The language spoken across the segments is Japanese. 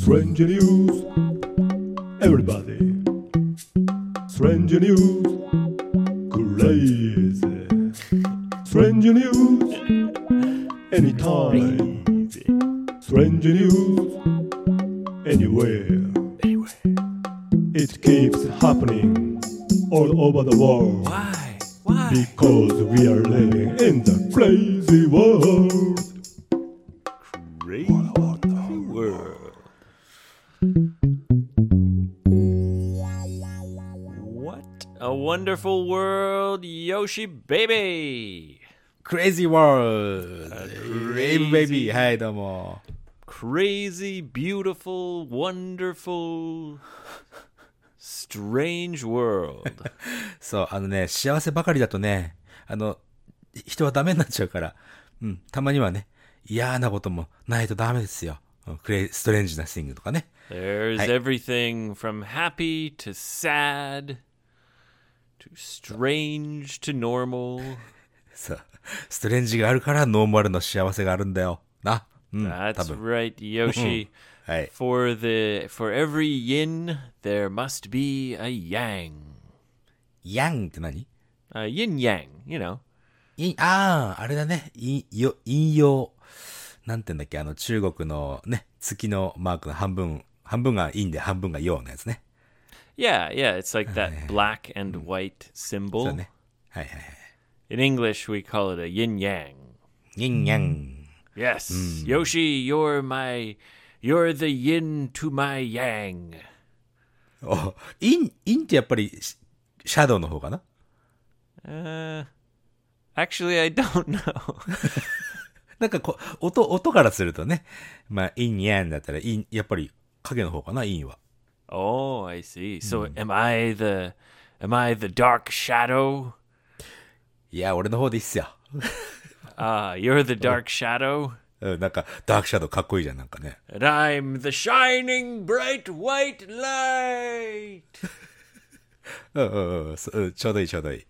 Strange news, everybody. Strange news, crazy. Strange news, anytime. Strange news, anywhere. It keeps happening all over the world. baby crazy world crazy baby はい、どうも。 crazy、beautiful、wonderful、 strange world。そう、あのね、幸せばかりだとね、あの、人はダメになっちゃうから、うん、たまにはね、嫌なこともないとダメですよ。 cra、strange な thing とかね。There's、everything from happy to sad strange to normal. そう。ストレンジがあるからノーマルの幸せがあるんだよ。な。うん、多 That's 分。right, Yoshi. はい。For the for every yin, there must be a yang. ヤンって何？Uh, yin yang, you know. いああ、あれだね。いよ、引用。なんて言うんだっけ？あの中国のね、月のマークの半分、半分が陰で半分が陽のやつね。Yeah, yeah, it's like that black and white そう symbol. ね。はいはいはい。 In English, we call it a yin yang. インヤン。 Yes, Yoshi, you're my, you're the yin to my yang. お、イン、インってやっぱりシシャドウの方かな Uh, actually, I don't know. なんかこう、音、音からするとね。まあ、インヤンだったら、イン、やっぱり影の方かな、インは。 oh, I see. So, am I the, am I the dark shadow? いや、俺の方でいいっすよ。 Ah, you're the dark shadow, うん、なんか、ダークシャドウかっこいいじゃん、なんかね。 and I'm the shining bright white light. うんうんうんそうん、ちょうどいいちょうどいい。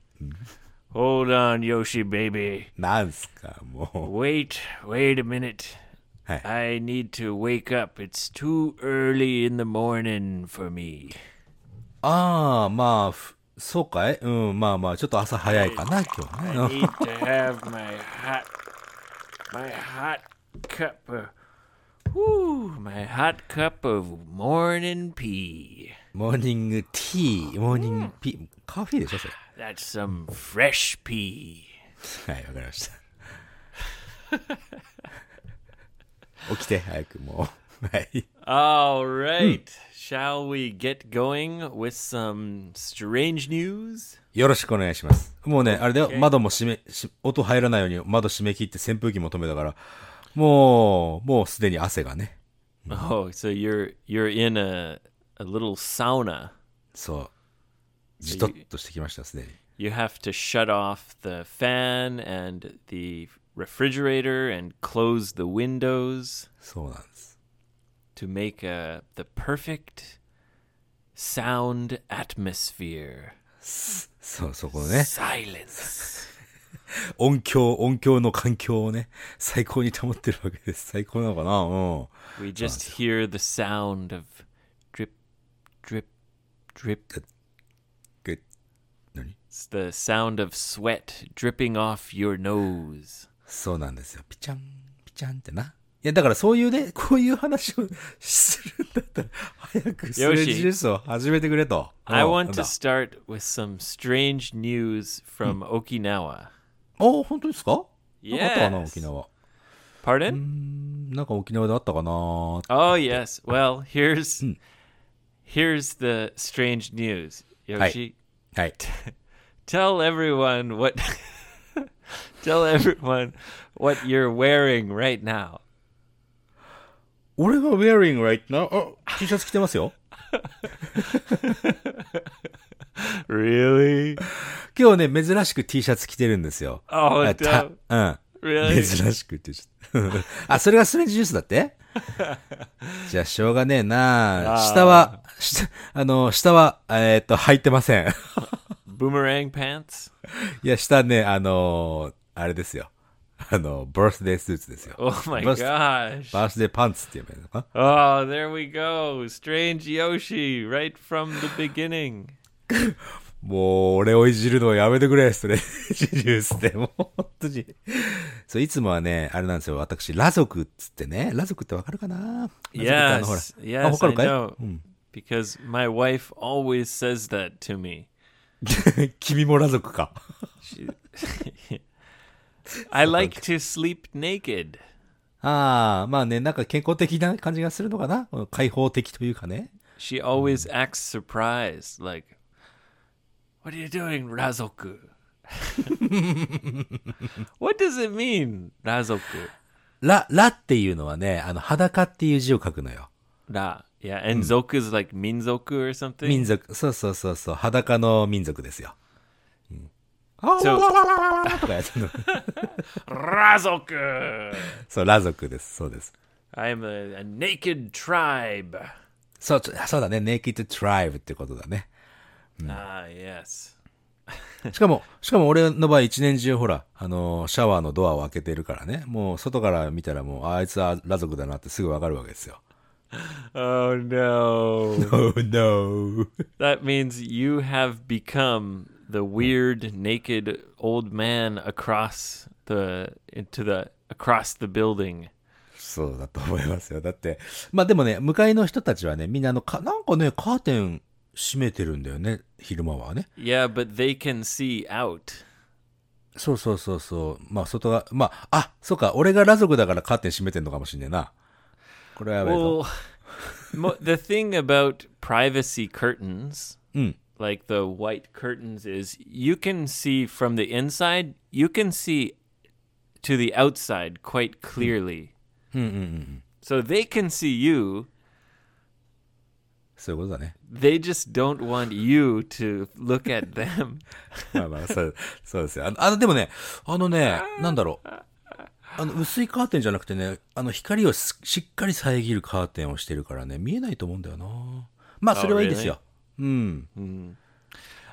Hold on, Yoshi baby. なんすか、も Wait, wait a minute. Hey. I need to wake up. It's too early in the morning for me. Ah, ma. ああ、まあ、そうかいうん、まあまあ、ちょっと朝早いかな、今日ね。I need to have my hot, my hot cup of, whoo, my hot cup of morning pee. Morning tea, morning mm. pee. ?That's some fresh pee. はい、わかりました。起きて、早くもう。はい。All right. Shall we get going with some strange news? よろしくお願いします。もうね、あれだよ、窓も閉め、し音入らないように窓閉め切って扇風機も止めたから、もう、もうすでに汗がね。Oh, so you're you're in a a little sauna. そう。じとっとしてきました、すでに。You have to shut off the fan and the refrigerator and close the windows そうなんです。 to make a the perfect sound atmosphere. そう、そこね。 Silence. 音響、音響の環境をね、最高に保ってるわけです。最高なのかなうん。 We just hear the sound of drip, drip, drip. グッ。何 It's the sound of sweat dripping off your nose. そうなんですよ。ピチャン、ピチャンってな。いや、だからそういうね、こういう話をするんだったら、早くストレッチジュースを始めてくれと。I うん want to だ start with some strange news from Okinawa. お本当ですかなんかあったかな、Yes. 沖縄。Pardon? なんか沖縄であったかな Oh yes. Well, here's here's the strange news. Yoshi, はい。tell everyone what tell everyone what you're wearing right now. 俺が wearing right now? あ、T シャツ着てますよ。Really? 今日ね、珍しく T シャツ着てるんですよ。Oh, あた no. うん。Really? 珍しくって あ、それがストレンジジュースだって？じゃあ、しょうがねえな下は、下、あの、下は、えーっと、履いてません。Boomerang pants? いや、下ね、あのーあれですよ。あの、バースデースーツですよ。Oh my gosh. バースデーパンツって言えばいいのか？Oh, there we go. Strange Yoshi right from the beginning. もう、俺をいじるのやめてくれ、ストレッチジュースで。もう、本当に。そう、いつもはね、あれなんですよ。私、裸族っつってね。裸族ってわかるかな？裸族ってあの、ほら。Yes. あ、Yes, わかるかい？Know. うん。Because my wife always says that to me. 君も裸族か。I like to sleep naked. ああ、まあね、なんか健康的な感じがするのかなうん開放的というかね。She always acts surprised, like, What are you doing, Razoku? what does it mean, Razoku? ら、らっていうのはね、あの、裸っていう字を書くのよ。Ra. Yeah, and zoku is like minzoku or something. 民族、そうそうそうそう、裸の民族ですよ。うん。あわわとかやってるの。Razoku! そう、裸族です。そうです。I'm a, a naked tribe. そう、ちょそうだね。naked tribe ってことだね。Ah, yes. しかも、しかも俺の場合一年中ほら、あのーシャワーのドアを開けてるからね。もう外から見たらもう、ああいつは裸族だなってすぐわかるわけですよ。Oh no. Oh no. that means you have become the weird naked old man across the into the across the building. そうだと思いますよ。だって、まあでもね、向かいの人たちはね、みんなあの、か、なんかね、カーテン閉めてるんだよね。昼間はね。Yeah, but they can see out. そうそうそうそう。まあ外が、まあ、あ、そうか、俺が裸族だからカーテン閉めてんのかもしんねえな。これはやばいぞ。 Well, mo- the thing about privacy curtains, うん。 like the white curtains, is you can see from the inside, you can see to the outside quite clearly. So they can see you, そういうことだね。 they just don't want you to look at them. まあまあ、そう、そうですよ。あの、あのでもね、あのね、なんだろう。 あの、薄いカーテンじゃなくてね、あの、光をししっかり遮るカーテンをしてるからね、見えないと思うんだよな。まあ、それはいいですよ。うん。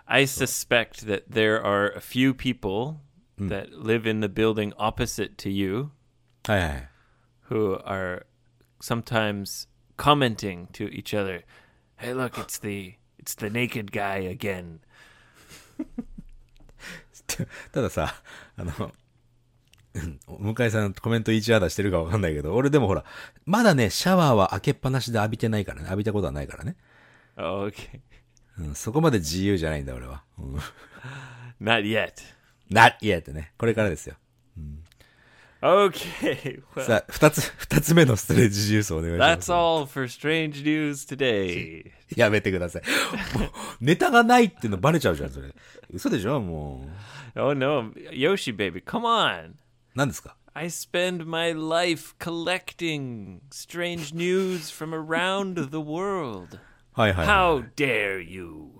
I suspect that there are a few people that live in the building opposite to you who are sometimes commenting to each other, "Hey, look, it's the it's the naked guy again." たださ、あの、うん向井さんコメント1アダしてるかわかんないけど、俺でもほら、まだね、シャワーは開けっぱなしで浴びてないからね、浴びたことはないからね。Oh, okay. うん、そこまで自由じゃないんだ、俺は。うん、Not yet. not yet ね。これからですよ。Okay. Well, さあ、二つ、二つ目のストレッチジュースお願いします。that's all for strange news today. やめてください。もう、ネタがないっていうのバレちゃうじゃん、それ。嘘でしょも Oh no, Yoshi baby, come on. う。何ですか I spend my life collecting strange news from around the world. はいはい、は How dare you?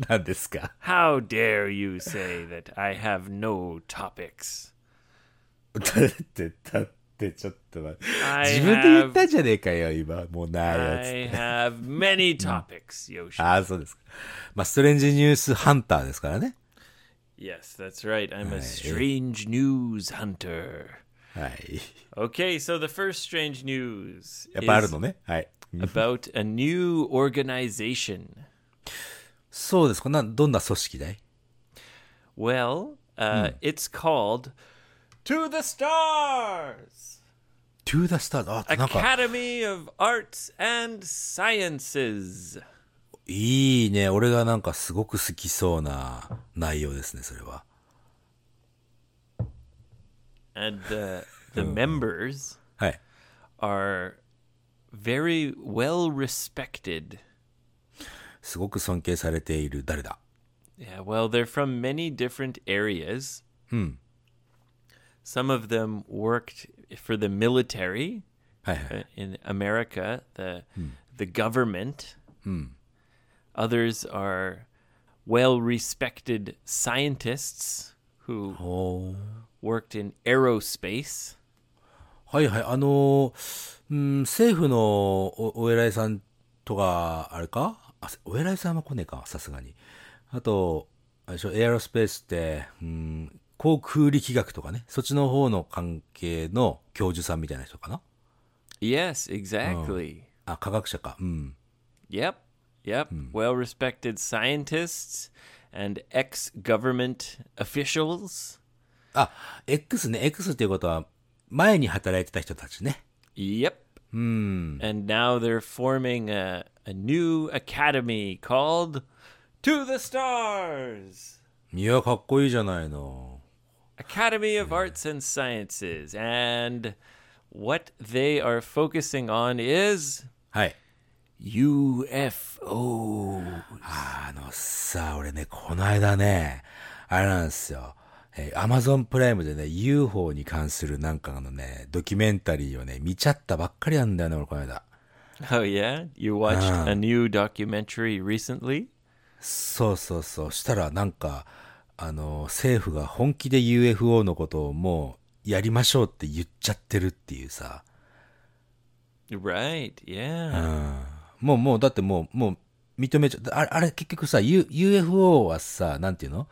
い。何ですか How dare you say that I have no topics? だって、だって、ちょっと待って。 I 自分で言っ have たじゃねえかよ、今。もうないやつっ I て。 have many topics, Yoshi. ああ、そうですか。まあ、ストレンジニュースハンターですからね。 Yes, that's right. I'm a strange news hunter. はい。 Okay, so the first strange news やっぱある is のね。はい。 about a new organization. そうですか。な、どんな組織だい Well, uh, it's called To the Stars トゥーダスターズ。あ、なんか、 Academy of Arts and Sciences. いいね。俺がなんかすごく好きそうな内容ですね、それは。And the, the members はい。are very well respected. すごく尊敬されている誰だ Yeah, well, they're from many different areas. Some of them worked for the military はいはい。uh, in America, the the government. Others are well respected scientists who worked in aerospace. はいはい。あのーうん、政府のおお偉いさんとか、あれか？あお偉いさんは来ねえか、さすがに。あと、あれでしょ、エアロスペースって、うん、航空力学とかね、そっちの方の関係の教授さんみたいな人かな？Yes, exactly. あ、科学者か。うん。Yep, yep. Well respected scientists and ex government officials. あ、X ね。X っていうことは、前に働いてた人たちね。 Yep. And now they're forming a, a new academy called To the Stars. いや、かっこいいじゃないの。 Academy of Arts and Sciences. And what they are focusing on is はい。 UFO. あのさ、俺ね、この間ね、あれなんですよ。えー、Amazon プライムでね、UFO に関するなんかのね、ドキュメンタリーをね、見ちゃったばっかりなんだよね、俺この間。Oh, yeah? You watched a new documentary recently? そうそうそう。したらなんか、あの、政府が本気で UFO のことをもうやりましょうって言っちゃってるっていうさ。Right, yeah. もうもう、だってもう、もう認めちゃあれ、あれ結局さ、U、UFO はさ、なんていうの？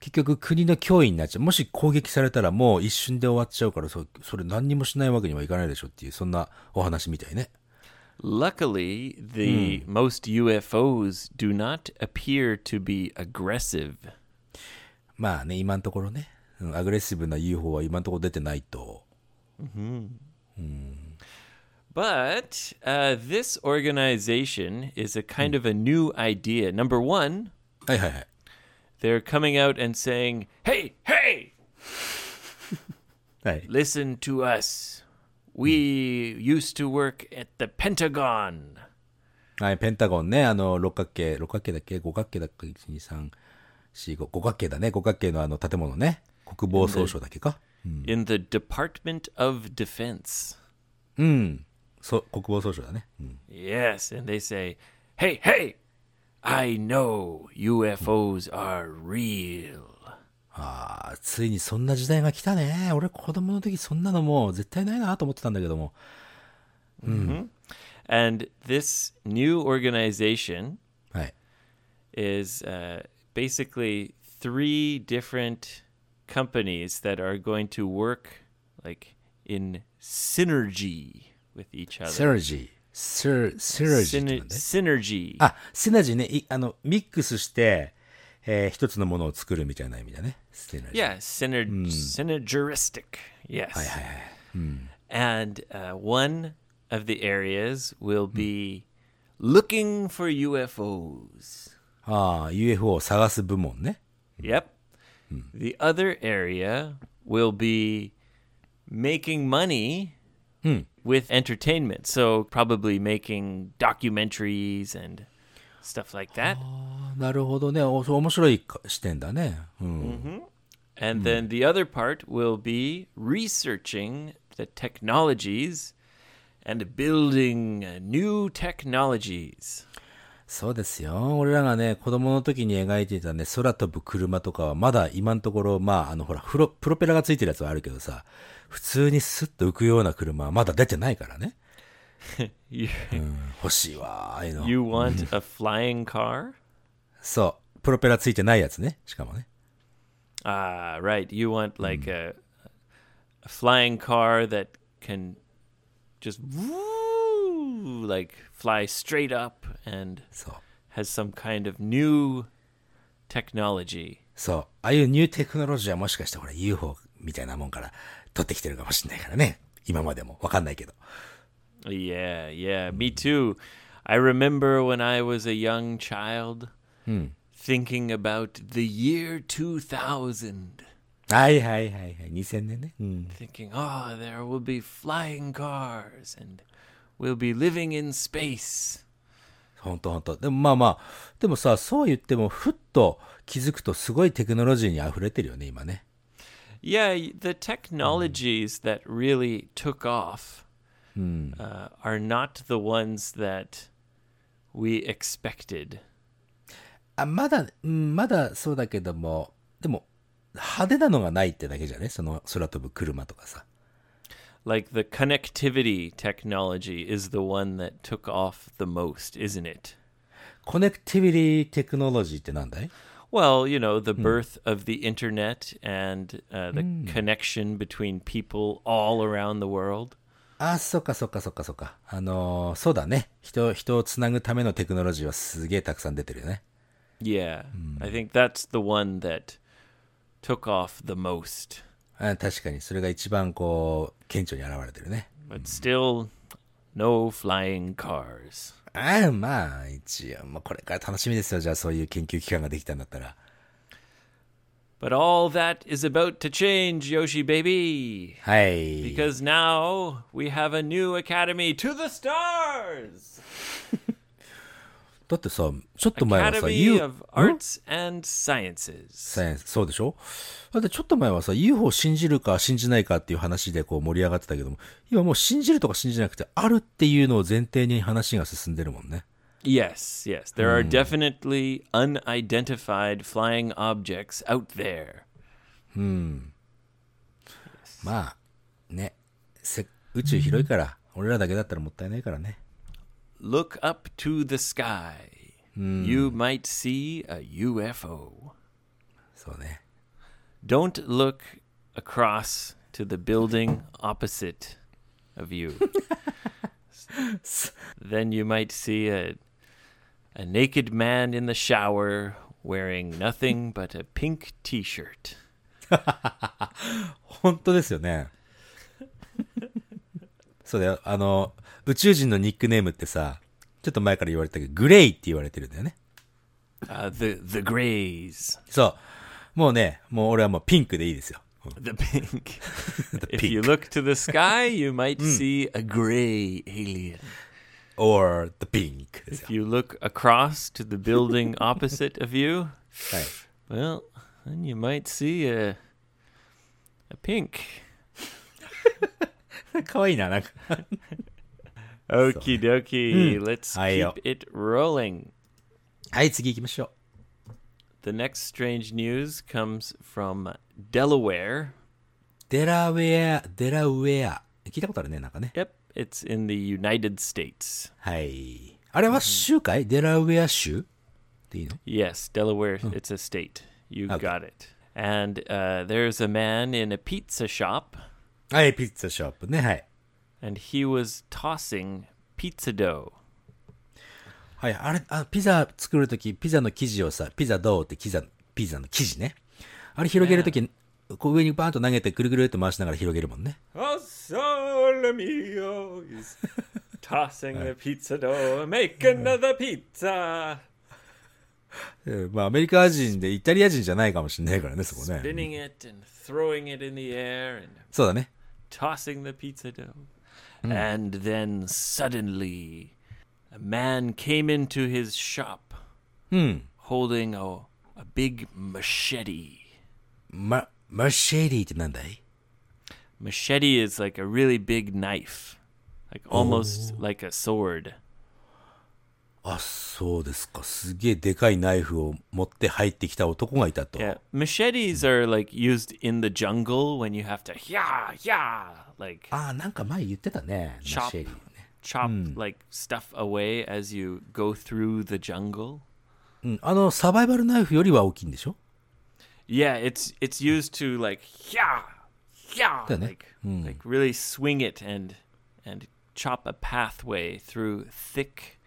結局国の脅威になっちゃう。もし攻撃されたらもう一瞬で終わっちゃうから、そそれ何にもしないわけにはいかないでしょっていう、そんなお話みたいね。Luckily, the most UFOs do not appear to be aggressive. まあね、今のところね、うんアグレッシブな UFO は今のところ出てないと。But uh, this organization is a kind of a new idea. Number one, はいはいはい。 they're coming out and saying, "Hey, hey, はい。 listen to us. We used to work at the Pentagon." はい、ペンタゴンね、あの、六角形、六角形だっけ五角形だっけ ?1、2、3、4、5、五角形だね。五角形のあの建物ね。国防総省だっけか In the Department of Defense. うん。 そう、国防総省だね。うん。 Yes, and they say, "Hey, hey, I know UFOs are real." ああ、ついにそんな時代が来たね。俺子供の時そんなのもう絶対ないなと思ってたんだけども。 And this new organization はい。 is uh, basically three different companies that are going to work like in synergy with each other. Synergy. Syr, synergy. Synergy. あ、シナジーね。いあの、ミックスして、えー、一つのものを作るみたいな意味だね。Synergy. Yeah, syner、うん、synergistic. Yes. はいはいはい。うん、And、uh, one of the areas will be、うん、looking for UFOs. ああ、UFO を探す部門ね。Yep. The other area will be making money with entertainment. So, probably making documentaries and stuff like that. あなるほどね。おそう面白いか視点だね。うん。 And then the other part will be researching the technologies and building uh, new technologies. そうですよ。俺らがね、子供の時に描いていたね、空飛ぶ車とかはまだ今のところ、まあ、あの、ほら、プロ、プロペラがついてるやつはあるけどさ、普通にスッと浮くような車はまだ出てないからね。You, 欲しいわ、ああいうの。you want a flying car? そう。プロペラついてないやつね。しかもね。Ah, right. You want like a, a flying car that can just woo, like fly straight up and そう。 has some kind of new technology. そう。ああいうニューテクノロジーはもしかしてほら UFO みたいなもんから取ってきてるかもしれないからね。今までも。わかんないけど。 Yeah, yeah, me too. I remember when I was a young child thinking about the year 2000, はいはいはいはい。2000年ね。うん。 thinking, oh, there will be flying cars and we'll be living in space. ほんとほんと。でもまあまあ、でもさ、そう言っても、ふっと気づくとすごいテクノロジーに溢れてるよね、今ね。Yeah, the technologies that really took off uh, are not the ones that we expected. あ、まだ、うん、まだそうだけども、でも、派手なのがないってだけじゃね？その空飛ぶ車とかさ。like the connectivity technology is the one that took off the most, isn't it? Connectivity technology Well, you know, the hmm. birth of the internet and uh, the hmm. connection between people all around the world. Ah, あ、そっかそっかそっかそっか。あのー、そうだね。人、人をつなぐためのテクノロジーはすげえたくさん出てるよね。Yeah, hmm. I think that's the one that took off the most. あ確かに、それが一番こう、顕著に現れてるね。 But still, no flying cars. ああ、まあ、一応、まあ、これから楽しみですよ。じゃあ、そういう研究機関ができたんだったら。 But all that is about to change, Yoshi baby. はい。 Because now we have a new academy to the stars. だってさ、ちょっと前はさ、U- of ん Arts and Sciences. サイエンスそうでしょ？だってちょっと前はさ、UFO 信じるか信じないかっていう話でこう盛り上がってたけども、今もう信じるとか信じなくて、あるっていうのを前提に話が進んでるもんね。Yes, yes. There are definitely unidentified flying objects out there. まあ、ね。せ宇宙広いから、俺らだけだったらもったいないからね。Look up to the sky. You might see a UFO. そうね。 Don't look across to the building opposite of you. then you might see a a naked man in the shower wearing nothing but a pink t-shirt. 本当ですよね。そうだよ。あの、 宇宙人のニックネームってさ、ちょっと前から言われたけど、グレイって言われてるんだよね。Uh, the the grays. そう。もうね、もう俺はもうピンクでいいですよ。The pink. if you look to the sky, you might see a gray alien. or the pink。If you look across to the building opposite of you, はい。well, then you might see a a pink. かわいいな、なんか。Okie dokie. Let's Hi, yo. keep it rolling. はい、次行きましょ The next strange news comes from Delaware. う。デラウェア、デラウェア。聞いたことあるね、なんかね。 Yep, it's in the United States. はい。あれは州かいデラウェア州っていいの Yes, Delaware, it's a state. You Okay. got it. And uh, there's a man in a pizza shop, はい、ピッツァショップね、はい。 And he was tossing pizza dough. はい、あれ、あピザ作るとき、ピザの生地をさ、ピザどうってピザ、ピザの生地ね。あれ広げるとき、こう上にバーンと投げてぐるぐるって回しながら広げるもんね。Oh, tossing the pizza dough. Make another pizza. えーまあアメリカ人でイタリア人じゃないかもしれないからね、そこね。Spinning it and throwing it in the air and そうだね。tossing the pizza dough. And then suddenly, a man came into his shop うん。 holding a, a big machete. ま、マシェリーってなんだい Machete is like a really big knife, like almost like a sword. あ、そうですか。すげえでかいナイフを持って入ってきた男がいたと。Yeah, machetes are like used in the jungle when you have to yeah yeah like ああ、なんか前言ってたね。マ Chop. ね。chop like stuff away as you go through the jungle. うん。あの、サバイバルナイフよりは大きいんでしょ Yeah, it's it's used to like yeah yeah Done it. like like really swing it and and chop a pathway through thick,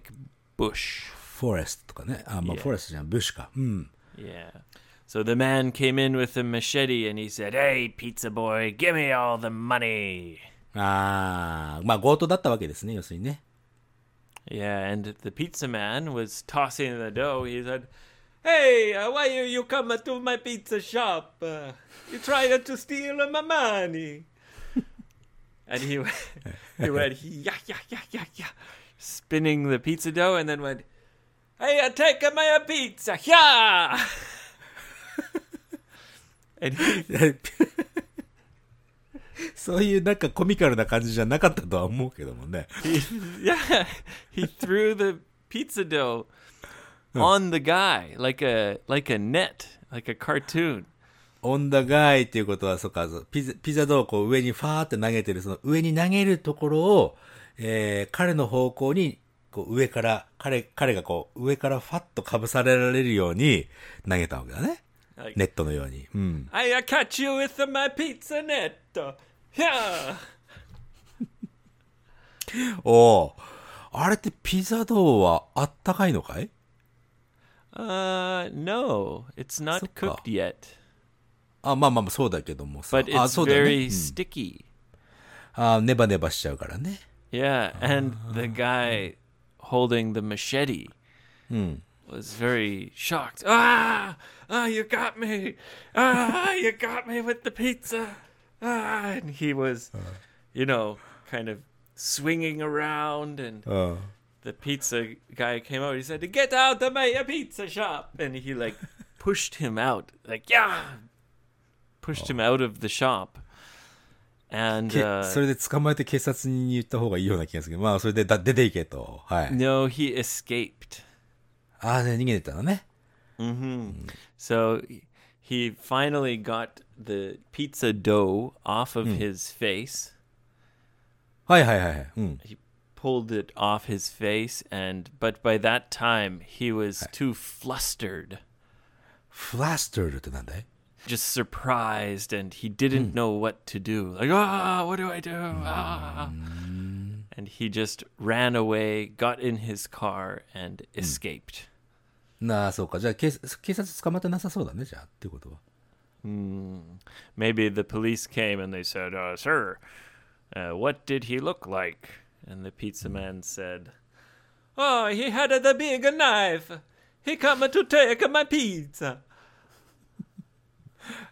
thick bush. フォレストとかね。あ、まあ Yeah. フォレストじゃん。ブッシュか。うん。 Yeah. So the man came in with a machete and he said, "Hey, pizza boy, give me all the money." ああ、まあ強盗だったわけですね、要するにね。 Yeah, and the pizza man was tossing the dough. He said, "Hey, uh, why you you come to my pizza shop? Uh, you trying to steal my money?" and he went, he went yeah yeah yeah yeah yeah, Spinning the pizza dough, and then went, "Hey, uh, take my pizza, yeah." and he そういうなんかコミカルな感じじゃなかったとは思うけどもね。he, yeah, he threw the pizza dough on the guy like a like a net, like a cartoon. オンダガイっていうことは、そっか、ピザ、ピザドをこう上にファーって投げてる、その上に投げるところを、えー、彼の方向にこう上から、彼、彼がこう、上からファッと被されられるように投げたわけだね。Like, ネットのように。うん。I uh, catch you with my pizza net. Uh, yeah. おお。あれってピザドーはあったかいのかい？Uh, no, it's not cooked yet, あ、まあまあまあそうだけどもさ。but あ、it's そうだよね。very うん sticky. あ、ネバネバしちゃうからね。Yeah, and the ah. guy holding the machete hmm. was very shocked. Ah, ah, you got me! Ah, you got me with the pizza! Ah, and he was, ah. you know, kind of swinging around and. Uh the pizza guy came over. He said, "Get out of my pizza shop!" And he like pushed him out. Like yeah, pushed oh. him out of the shop. And け uh, それで捕まえて警察に言った方がいいような気がするけど、まあそれでだ出ていけと。はい。 no, he escaped. ああ、で逃げてったのね。 So he finally got the pizza dough off of his face. はいはいはいはい。うん。 He pulled it off his face, and but by that time he was too flustered. フラスターってなんだい just surprised and he didn't know what to do. Like, ah, what do I do? Ah. And he just ran away, got in his car, and escaped. なあ、そうか。じゃあ警警察捕まってなさそうだね、じゃあ。っていうことは。 Maybe the police came and they said, uh, Sir, uh, what did he look like? And the pizza man said, Oh, he had the big knife. He come to take my pizza.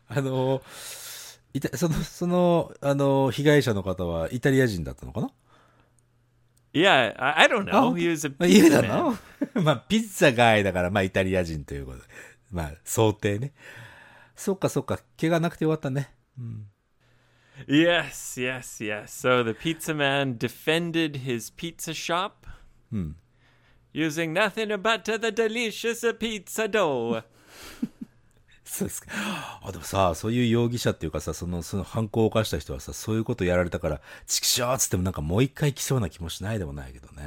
あの、いた、その、その、あの、被害者の方はイタリア人だったのかな Yeah, I, I don't know. He was a まあ、言う pizza だ man. な。まあ、ピッツァガイだから、まあ、イタリア人ということで。まあ、想定ね。そっかそっか。怪我なくてよかったね。Yes, yes, yes. So the pizza man defended his pizza shop using nothing but the delicious pizza dough. そうですか。あ、でもさ、そういう容疑者っていうかさ、その、その犯行を犯した人はさ、そういうことやられたから、チキショーっつってもなんかもう一回来そうな気もしないでもないけどね。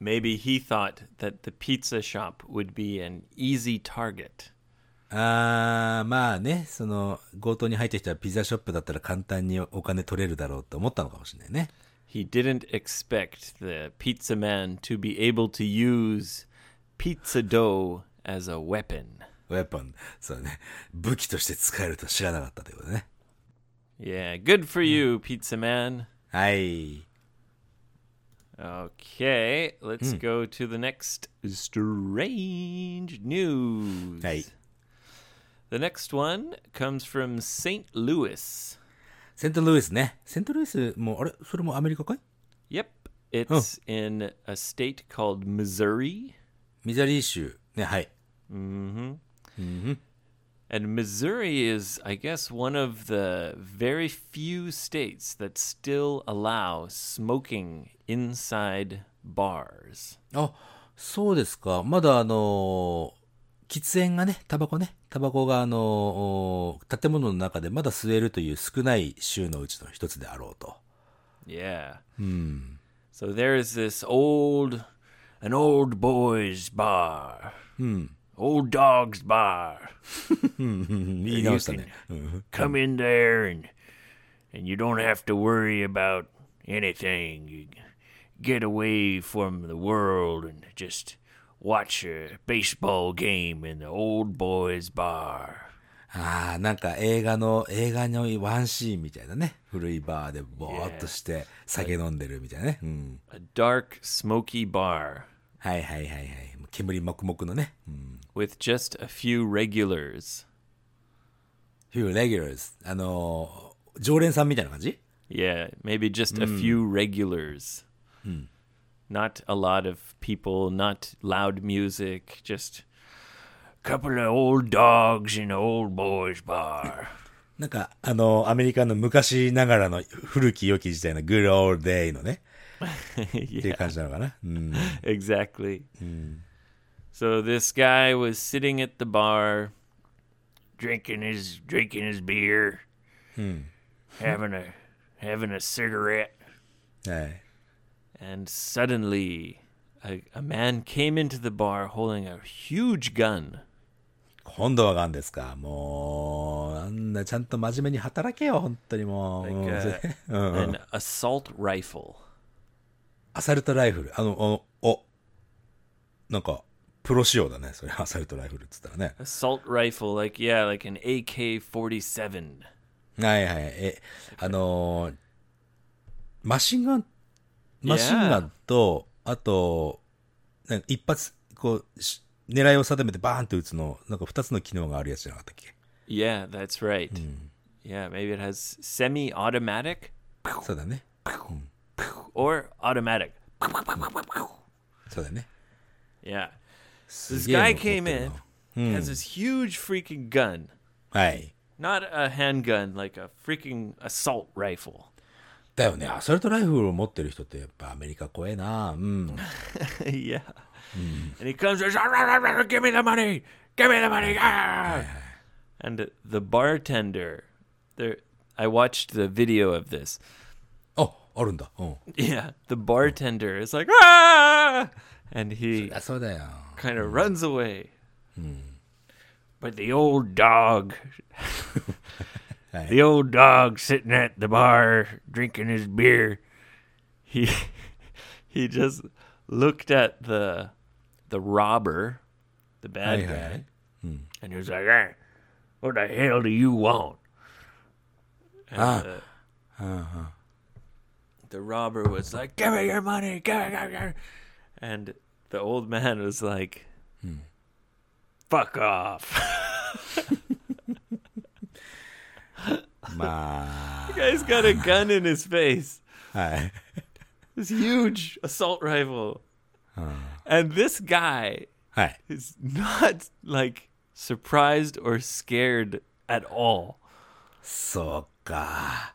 Maybe he thought that the pizza shop would be an easy target. あー、まあね、その、強盗に入った人はピザショップだったら簡単にお金取れるだろうって思ったのかもしれないね。He didn't expect the pizza man to be able to use pizza dough as a weapon. ウェポン、そうね、武器として使えると知らなかったということね。Yeah, good for you, pizza man. はい。Okay, let's go to the next strange news. はい。The next one comes from St. Louis. セントルイスね。セントルイスも、あれそれもアメリカかい Yep, it's in a state called Missouri. ミザリー州。ね、はい。And Missouri is, I guess, one of the very few states that still allow smoking inside bars. あ、そうですか。まだあのー喫煙がね、タバコね、タバコがあの建物の中でまだ吸えるという少ない州のうちの一つであろうと。Yeah. So there's this old, an old boys bar. Old dog's bar. 言い直したね。 Come in there and and you don't have to worry about anything. You get away from the world and just watch a baseball game in the old boys bar. ああ、なんか映画の、映画のワンシーンみたいなね。古いバーでぼーっとして酒飲んでるみたいなね。うん。 A dark, smoky bar はいはいはいはい。 煙黙々のね。うん。with just a few regulars. few regulars. あのー常連さんみたいな感じ Yeah, maybe just a few regulars. Not a lot of people, not loud music, just a couple of old dogs in the old boys bar. なんか、あのーアメリカの昔ながらの古き良き時代の good old day のね。っていう感じなのかな。うん。exactly. So this guy was sitting at the bar, drinking his drinking his beer, having a having a cigarette, はい。 and suddenly a, a man came into the bar holding a huge gun. 今度はガンですか。もう、あんなちゃんと真面目に働けよ、本当にもう。 Like うん uh, それうんうん an assault rifle. アサルトライフル。あの、お、おなんか、 プロ仕様だね。それ、アサルトライフルっつったらね。Assault rifle, like yeah, like an AK forty seven. はいはい。え、あのーマシンガン、マシンガンと、あと、なんか一発、こう、し狙いを定めてバーンって撃つの、なんか二つの機能があるやつじゃなかったっけ？Yeah, that's right. Yeah, maybe it has semi automatic そうだね。or automatic. そうだね。Yeah. す This げえの guy 持って came る in, な has this huge freaking gun. はい。 Not a handgun, like a freaking assault rifle. だよね。アサルトライフルを持ってる人ってやっぱアメリカ怖えな。うん。 yeah. And he comes, "Rah, rah, rah, rah, give me the money, give me the money. ah!" And the bartender, there, I watched the video of this. あ、あるんだ。うん。 Yeah, the bartender is like, ah! and he kind of runs away. But the old dog, the old dog sitting at the bar drinking his beer, he he just looked at the the robber, the bad Aye, guy, and he was like, "What the hell do you want?" And, ah. Uh, uh-huh. The robber was like, "Give me your money! Give me, give me, give me. And the old man was like, "Fuck off." ま guy's got a gun in his face. あ、はい。 This huge assault rifle. And this guy はい。 is not like surprised or scared at all. そうか。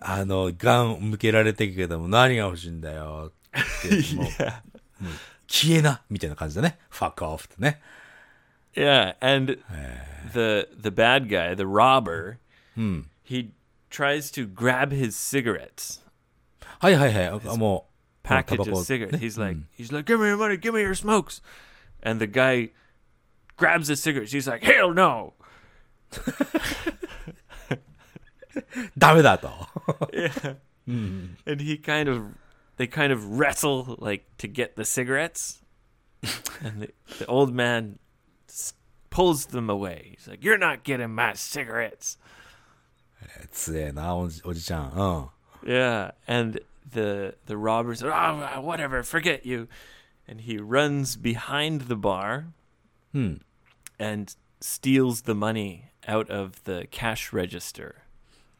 あの、ガン向けられてるけども、何が欲しいんだよって、もう yeah. 消えなみたいな感じだね。fuck off ってね。 Yeah, and the the bad guy, the robber, he tries to grab his cigarettes. はいはいはい。あもう、 package タバコ of cigarettes. He's like, he's like, give me your money, give me your smokes, and the guy grabs the cigarettes. He's like, hell no. ダメだと。 Yeah. And he kind of, they kind of wrestle like to get the cigarettes, and the, the old man s- pulls them away. He's like, you're not getting my cigarettes. つえな、おじおじちゃん。うん。 Yeah, and the the robber says, "Oh, whatever, forget you," and he runs behind the bar and steals the money out of the cash register.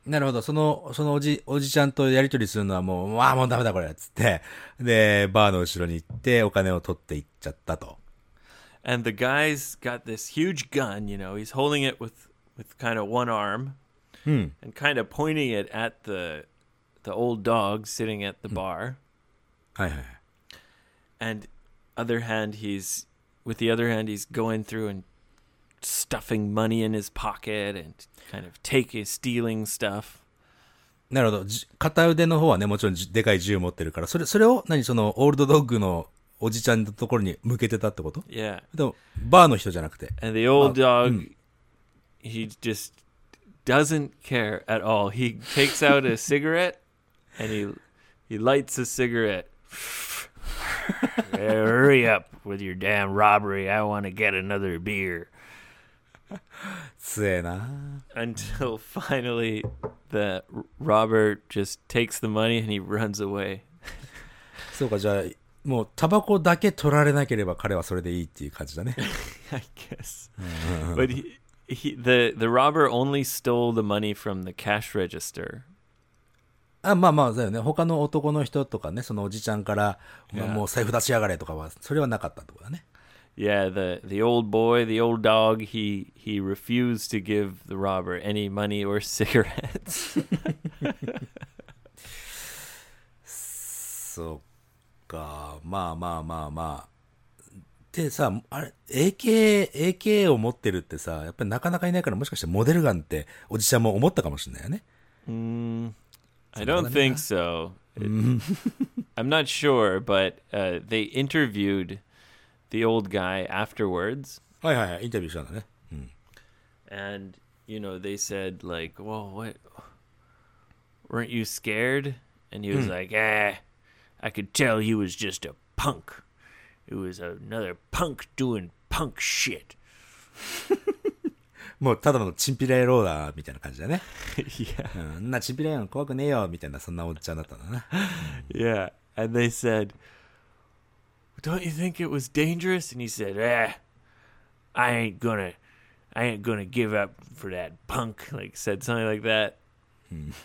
なるほど。その、そのおじ、おじちゃんとやりとりするのはもう、まあもうダメだこれ、つって。で、バーの後ろに行って、お金を取っていっちゃったと。And the guy's got this huge gun, you know, he's holding it with with kind of one arm and kind of pointing it at the the old dog sitting at the bar. はいはい。and other hand he's with the other hand he's going through and stuffing money in his pocket and kind of taking stealing stuff なるほど。じ片腕の方はね、もちろんじでかい銃持ってるから、それ、それを、何その、オールドドッグのおじちゃんのところに向けてたってこと yeah でも、バーの人じゃなくて。 and the old dog he just doesn't care at all he takes out a cigarette and he he lights a cigarette hurry up with your damn robbery i want to get another beer つえな。 Until finally the r- robber just takes the money and he runs away. そうか、じゃあ、もう、タバコだけ取られなければ彼はそれでいいっていう感じだね。I guess. but he, he the the robber only stole the money from the cash register. あまあまあ、だよね。他の男の人とかね、そのおじちゃんから.もう財布出しやがれとかは、それはなかったってことだね。Yeah, the the old boy, the old dog, he he refused to give the robber any money or cigarettes. そうか。まあまあまあまあ。でさ、あれ、AK、AK を持ってるってさ、やっぱりなかなかいないから、もしかしてモデルガンっておじちゃんも思ったかもしれないよね。 I don't think so. It- I'm not sure, but uh, they interviewed the old guy afterwards, はいはいはい、インタビューしたんだね。うん。 and you know they said like, "Well, what? Weren't you scared?" And he was like, "Ah, I could tell he was just a punk. It was another punk doing punk shit." もうただのチンピラ野郎だ、みたいな感じだね。 yeah, うん、んなチンピラ野郎怖くねえよ、みたいな、そんなおっちゃんだったんだな。 yeah. And they said, "Don't you think it was dangerous?" And he said, "Ah, I ain't gonna." I ain't gonna give up for that punk. Like said something like that.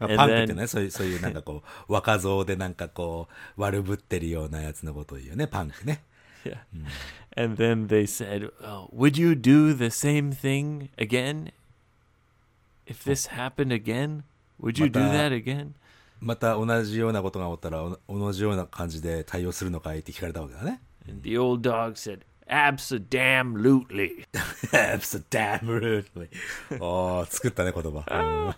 まあ And パンクって then- ね、そういう、そういうなんかこう、若造でなんかこう、悪ぶってるようなやつのことを言うよね、パンクね。 Yeah. And then they said, oh, "Would you do the same thing again? If this happened again, would you do Mata- that again?" また同じようなことが起ったら、お同じような感じで対応するのかいって聞かれたわけだね。And the old dog said, "Absolutely." Absolutely. おー、作ったね、言葉。うんは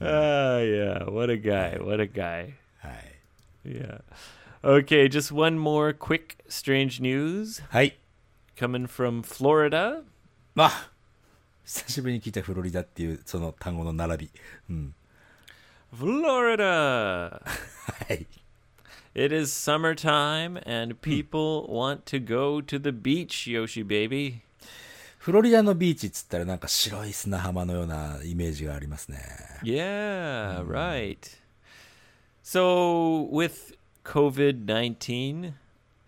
Ah, yeah. What a guy. What a guy. い。Yeah. Okay, just one more quick strange news はい。coming from Florida. まあ、久しぶりに聞いたフロリダっていうその単語の並び。うん。Florida. it is summertime and hmm. people want to go to the beach, Yoshi baby. フロリダのビーチっつったらなんか白い砂浜のようなイメージがありますね。Yeah, hmm. right. So, with COVID 19,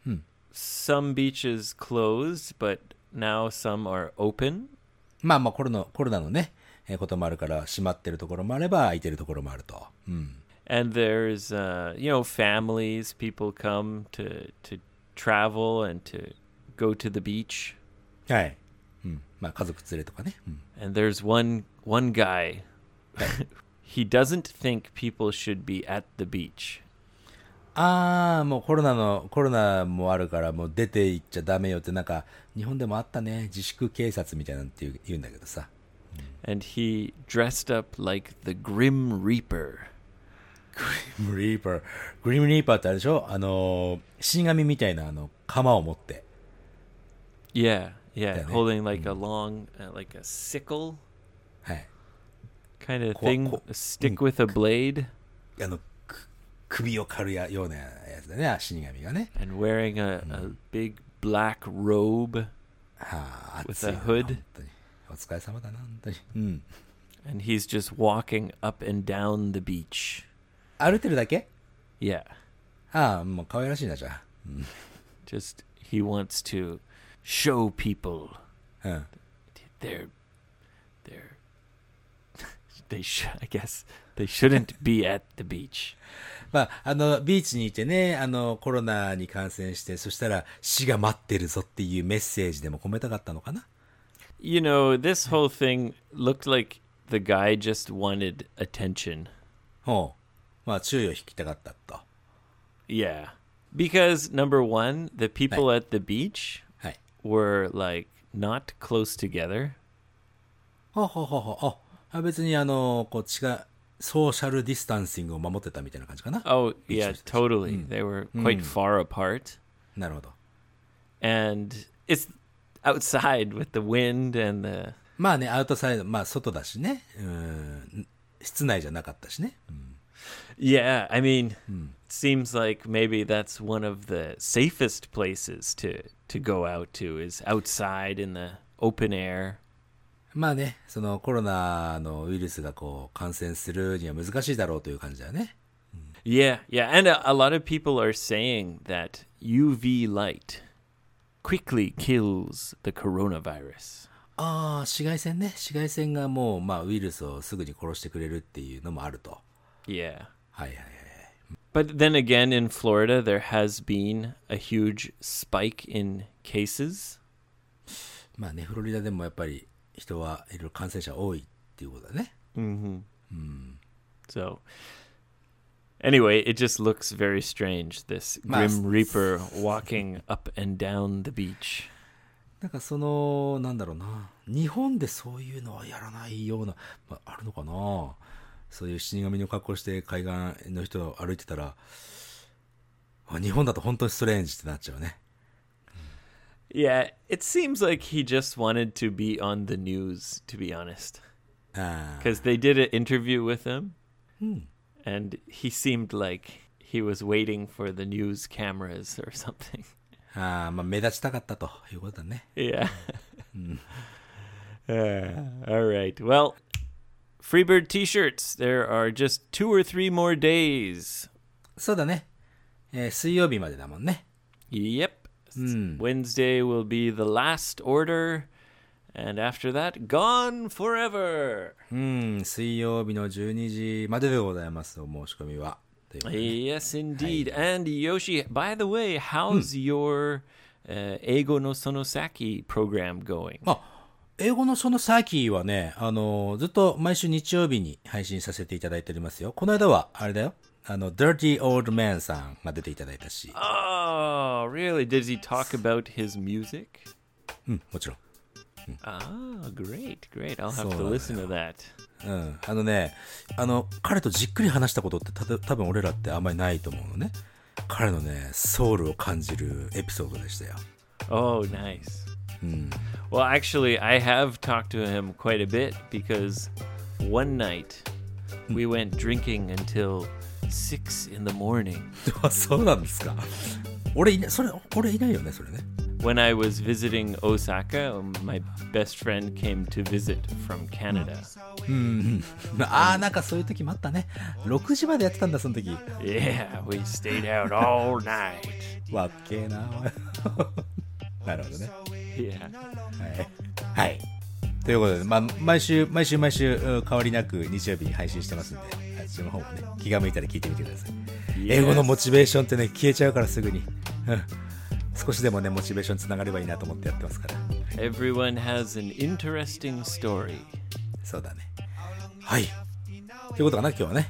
hmm. some beaches closed, but now some are open. まあまあコロナコロナのね、こともあるから閉まってるところもあれば開いてるところもあると。うん。And there's, uh, you know, families, people come to, to travel and to go to the beach. はい。うん。まあ家族連れとかね。うん。And there's one one guy. he doesn't think people should be at the beach. あー、もうコロナの、コロナもあるからもう出て行っちゃダメよってなんか日本でもあったね。自粛警察みたいなのって言うんだけどさ。and he dressed up like the Grim Reaper. Grim Reaper, Grim Reaper ってあれでしょあの、死神みたいなあの、鎌を持って。Yeah, yeah, holding like a long, uh, like a sickle. はい。kind of thing, stick mm. with a blade. あの、首を刈るようなやつだね、死神がね。And wearing a, mm. big black robe with a hood. 本当にお疲れ様だな、本当に。うん。And he's just walking up and down the beach. 歩いてるだけ Yeah, ああ、もう可愛らしいな、じゃ just he wants to show people あ。うん。they're they're they should I guess they shouldn't be at the beach. まあ、あの、ビーチにいてね、あの、コロナに感染して、そしたら死が待ってるぞっていうメッセージでも込めたかったのかな You know, this whole thing looked like the guy just wanted attention. ほう。まあ、注意を引きたかったと。 Yeah. Because number 1, the people at the beach はい。 were like not close together. ほうほうほうほう。あ、別にあの、こっちが、ソーシャルディスタンシングを守ってたみたいな感じかな Oh, yeah, was- totally. They were quite far apart. なるほど。 And it's outside with the wind and the まあね、アウトサイド、まあ外だしね。うん。室内じゃなかったしね。 Yeah, I mean, it seems like maybe that's one of the safest places to to go out to is outside in the open air. まあね、そのコロナのウイルスがこう感染するには難しいだろうという感じだね。 Yeah, yeah, and a, a lot of people are saying that UV light quickly kills the coronavirus. ああ、紫外線ね。紫外線がもう、まあウイルスをすぐに殺してくれるっていうのもあると。Yeah. はいはいはい。But then again in Florida there has been a huge spike in cases. まあね、フロリダでもやっぱり人はいろいろ感染者多いっていうことだね。So anyway, it just looks very strange this Mas- grim reaper walking up and down the beach. なんかその、なんだろうな。日本でそういうのはやらないような、まあ、あるのかな そういう死神の格好して海岸の人歩いてたら、あ日本だと本当にストレンジってなっちゃうね。 Yeah, it seems like he just wanted to be on the news, to be honest. ああ Because they did an interview with him, and he seemed like he was waiting for the news cameras or something. ああ、まあ目立ちたかったということだね。 Yeah. Uh, all right. Well, Freebird t shirts, there are just two or three more days. そうだね。えー水曜日までだもんね。 Yep. Wednesday will be the last order, And after that, gone forever. うん、水曜日の12時まででございます、お申し込みは。Yes, indeed. And Yoshi, by the way, how's your uh, Eigo no Sonosaki program going? あ、英語のそのサーキーはね、あの、ずっと毎週日曜日に配信させていただいておりますよ。この間は、あれだよ。あの、Dirty Old Man さんが出ていただいたし。Oh, really? Did he talk about his music? うん、もちろん。Ah, great, great. I'll have そう to listen to that. うん。あのね、あの、彼とじっくり話したことってたと多分俺らってあんまりないと思うのね。彼のね、ソウルを感じるエピソードでしたよ。Oh, nice. Well, actually, I have talked to him quite a bit because one night we went drinking until six in the morning あ、そうなんですか。俺いない、それ、俺いないよね、それね。When I was visiting Osaka. My best friend came to visit from Canada. ああ、なんかそういう時もあったね。6時までやってたんだ、その時。Yeah, we stayed out all night. わっけえな。なるほどね。Yeah. はい。はい。ということで、まあ、毎週、毎週毎週、うん変わりなく日曜日に配信してますんで、あっちの方もね、気が向いたら聞いてみてください。英語のモチベーションってね、消えちゃうからすぐに。うん。少しでもね、モチベーションつながればいいなと思ってやってますから。Everyone has an interesting story. そうだね。はい。ということかな、今日はね。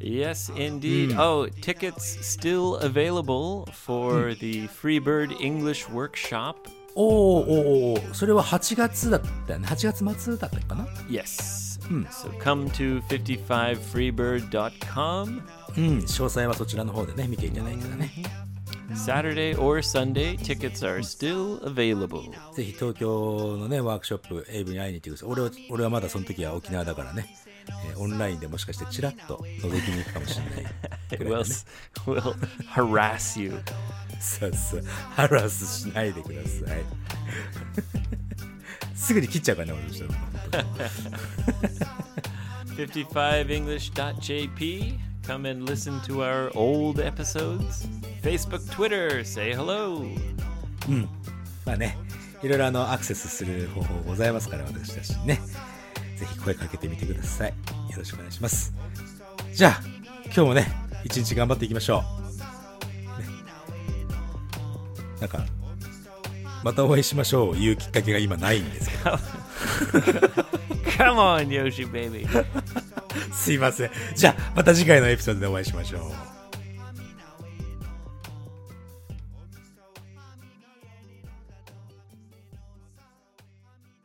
Yes, indeed. Oh, tickets still available for the Freebird English Workshop. おーおーおーそれは8月だったよね。8月末だったかな Yes. So come to 55freebird.com うん。詳細はそちらの方でね、見ていただいたらね。Saturday or Sunday. Tickets are still available. ぜひ東京のね、ワークショップ、エイブに会いに行ってください。俺は、俺はまだその時は沖縄だからね、えーオンラインでもしかしてチラッと覗きに行くかもしれないね。s- we'll harass you. そうそう。ハラスしないでください。すぐに切っちゃうからね、俺としては本当に 55english.jp. Come and listen to our old episodes? Facebook, Twitter, say hello. まあね、いろいろあの、アクセスする方法ございますから、私たちにね。ぜひ声かけてみてください。よろしくお願いします。じゃあ、今日もね、一日頑張っていきましょう。ね、なんか、またお会いしましょういうきっかけが今ないんですけど。Come on, Yoshi baby. すいません。じゃあ、また次回のエピソードでお会いしましょう。